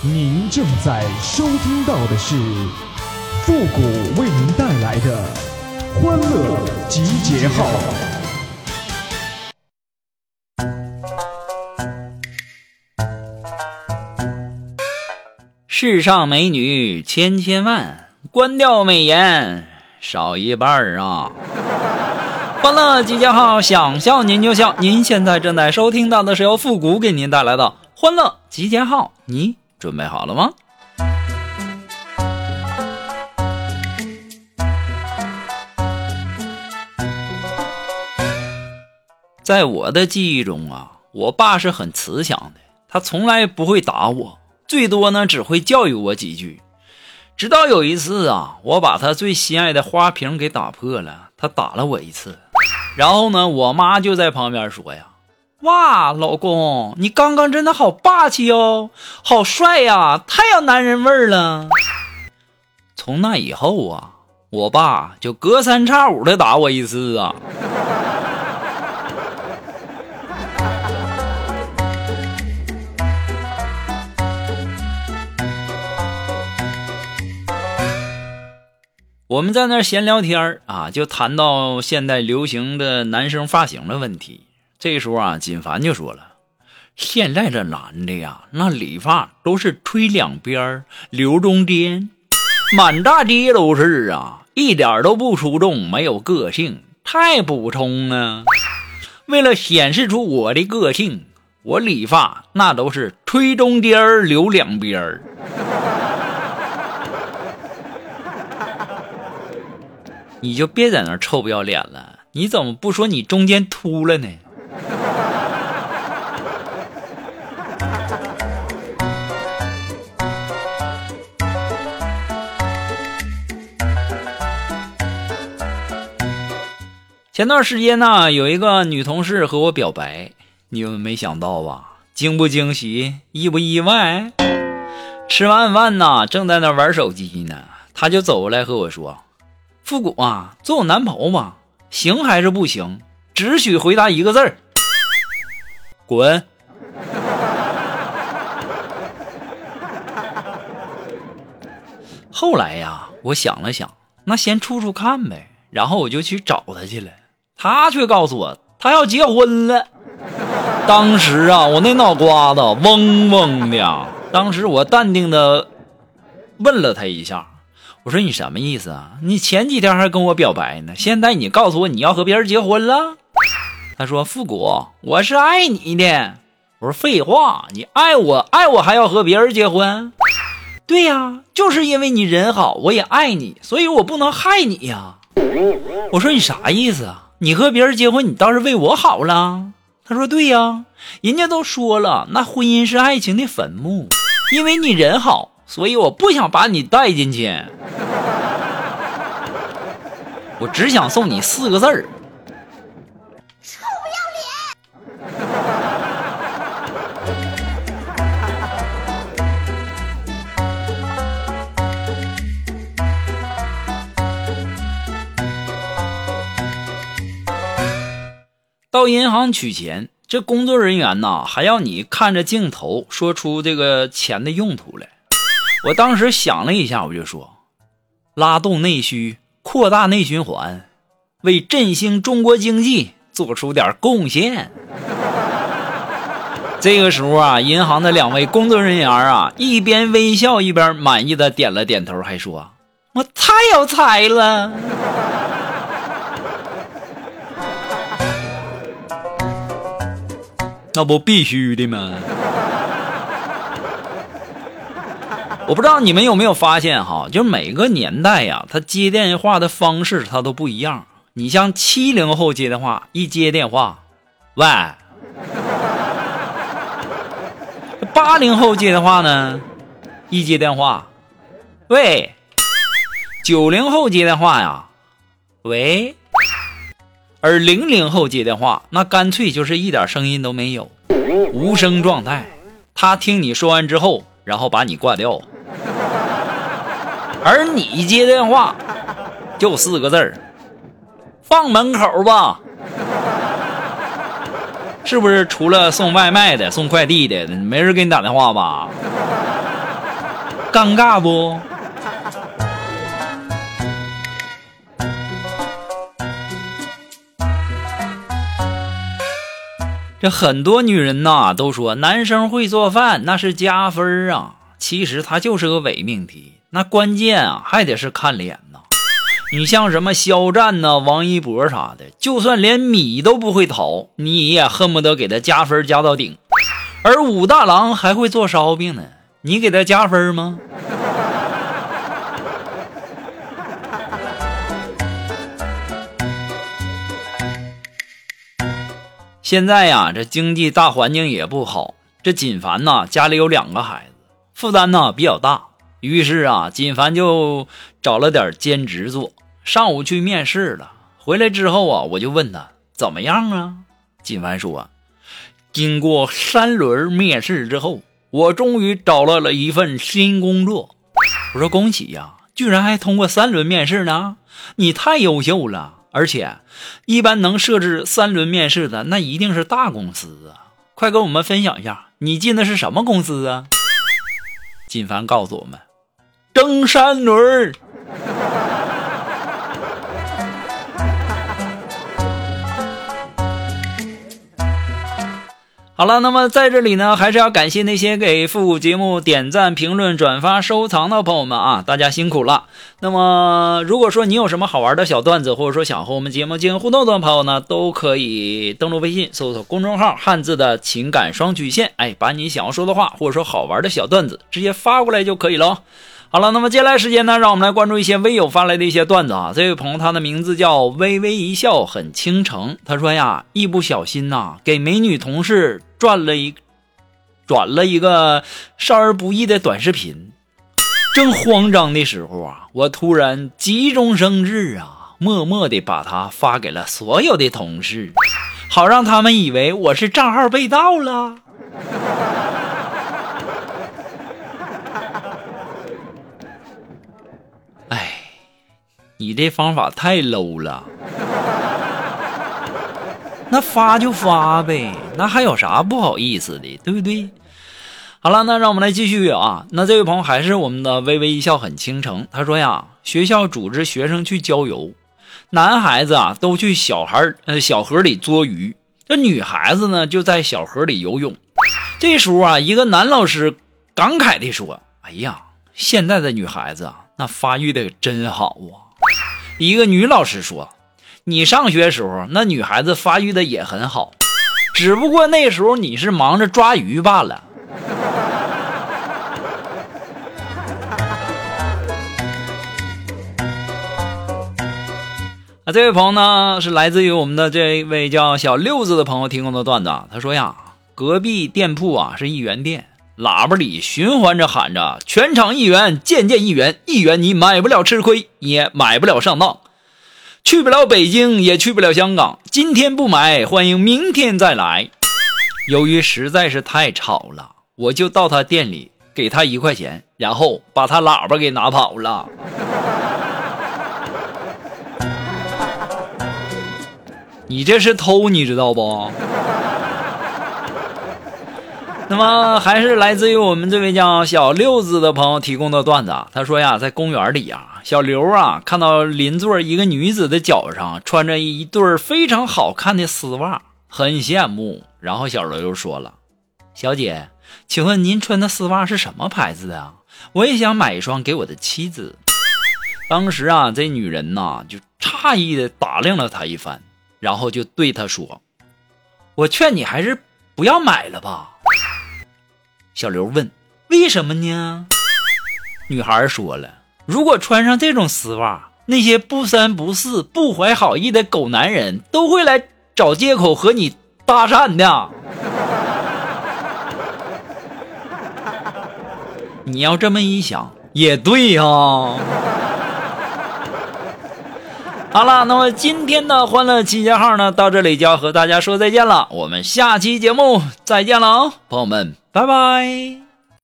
您正在收听到的是复古为您带来的欢乐集结号。世上美女千千万，关掉美颜少一半啊！欢乐集结号，想笑您就笑。您现在正在收听到的是由复古给您带来的欢乐集结号，你。准备好了吗？在我的记忆中啊，我爸是很慈祥的，他从来不会打我，最多呢只会教育我几句。直到有一次啊，我把他最心爱的花瓶给打破了，他打了我一次，然后呢，我妈就在旁边说呀。哇，老公，你刚刚真的好霸气哦，好帅呀，太有男人味儿了。从那以后啊，我爸就隔三差五的打我一次啊。我们在那闲聊天啊，就谈到现在流行的男生发型的问题。这时候啊，锦凡就说了：“现在这男的呀，那理发都是吹两边留中间，满大街都是啊，一点都不出众，没有个性，太普通了。为了显示出我的个性，我理发那都是吹中间留两边 你就别在那臭不要脸了，你怎么不说你中间秃了呢？”前段时间呢，有一个女同事和我表白，你们没想到吧？惊不惊喜，意不意外？吃完饭呢，正在那玩手机呢，她就走过来和我说：“复古啊，做我男朋友吧，行还是不行？只许回答一个字儿，滚。”后来呀，我想了想，那先处处看呗，然后我就去找她去了。他却告诉我，他要结婚了。当时啊，我那脑瓜子嗡嗡的。当时我淡定的问了他一下，我说：“你什么意思啊？你前几天还跟我表白呢，现在你告诉我你要和别人结婚了？”他说：“复古，我是爱你的。”我说：“废话，你爱我，爱我还要和别人结婚？”对呀，就是因为你人好，我也爱你，所以我不能害你呀。我说：“你啥意思啊？”你和别人结婚，你倒是为我好了。他说：“对呀，人家都说了，那婚姻是爱情的坟墓。因为你人好，所以我不想把你带进去。我只想送你四个字儿。”到银行取钱，这工作人员呐还要你看着镜头说出这个钱的用途来。我当时想了一下，我就说：拉动内需，扩大内循环，为振兴中国经济做出点贡献。这个时候啊，银行的两位工作人员啊一边微笑一边满意的点了点头，还说：“我太有才了。”那不必须的吗？我不知道你们有没有发现哈，就每个年代呀，他接电话的方式他都不一样。你像七零后接电话，一接电话，喂；八零后接电话呢，一接电话，喂；九零后接电话呀，喂。而零零后接电话，那干脆就是一点声音都没有，无声状态。他听你说完之后，然后把你挂掉。而你接电话，就四个字儿：放门口吧。是不是除了送外卖的、送快递的，没人给你打电话吧？尴尬不？这很多女人呐都说男生会做饭那是加分啊，其实他就是个伪命题。那关键啊还得是看脸呐。你像什么肖战呐、王一博啥的，就算连米都不会淘，你也恨不得给他加分加到顶。而武大郎还会做烧饼呢，你给他加分吗？现在呀，这经济大环境也不好。这锦凡呐，家里有两个孩子，负担呢比较大。于是啊，锦凡就找了点兼职做。上午去面试了，回来之后啊，我就问他怎么样啊？锦凡说，经过三轮面试之后，我终于找到了一份新工作。我说恭喜呀，居然还通过三轮面试呢！你太优秀了。而且，一般能设置三轮面试的，那一定是大公司啊！快跟我们分享一下，你进的是什么公司啊？锦凡告诉我们，争三轮。好了，那么在这里呢，还是要感谢那些给复古节目点赞、评论、转发、收藏的朋友们啊，大家辛苦了。那么，如果说你有什么好玩的小段子，或者说想和我们节目进行互动的朋友呢，都可以登录微信，搜索公众号“汉字的情感双曲线”，哎，把你想要说的话，或者说好玩的小段子，直接发过来就可以了。好了，那么接下来时间呢，让我们来关注一些微友发来的一些段子啊。这位朋友他的名字叫微微一笑很倾城，他说呀，一不小心呐，给美女同事转了一转了一个少儿不宜的短视频，正慌张的时候啊，我突然急中生智啊，默默的把它发给了所有的同事，好让他们以为我是账号被盗了。哎你这方法太 low 了，那发就发呗，那还有啥不好意思的，对不对？好了，那让我们来继续啊。那这位朋友还是我们的微微一笑很倾城，他说呀，学校组织学生去郊游，男孩子啊都去小孩呃小河里捉鱼，这女孩子呢就在小河里游泳。这时候啊，一个男老师感慨地说：“哎呀，现在的女孩子啊，那发育的真好啊。”一个女老师说：“你上学时候，那女孩子发育的也很好，只不过那时候你是忙着抓鱼罢了。”啊，这位朋友呢，是来自于我们的这位叫小六子的朋友提供的段子。他说呀，隔壁店铺啊是一元店，喇叭里循环着喊着：“全场一元，件件一元，一元你买不了吃亏，也买不了上当，去不了北京，也去不了香港。今天不买，欢迎明天再来。”由于实在是太吵了，我就到他店里给他一块钱，然后把他喇叭给拿跑了。你这是偷，你知道不？那么还是来自于我们这位叫小六子的朋友提供的段子。他说呀，在公园里呀，小刘啊看到邻座一个女子的脚上穿着一对非常好看的丝袜，很羡慕。然后小刘就说了：“小姐，请问您穿的丝袜是什么牌子的？我也想买一双给我的妻子。”当时啊，这女人呐就诧异的打量了他一番，然后就对他说：“我劝你还是不要买了吧。”小刘问：“为什么呢？”女孩说了：“如果穿上这种丝袜，那些不三不四、不怀好意的狗男人都会来找借口和你搭讪的。”你要这么一想，也对呀。好了，那么今天的欢乐集结号呢，到这里就要和大家说再见了。我们下期节目再见了啊，朋友们。拜拜。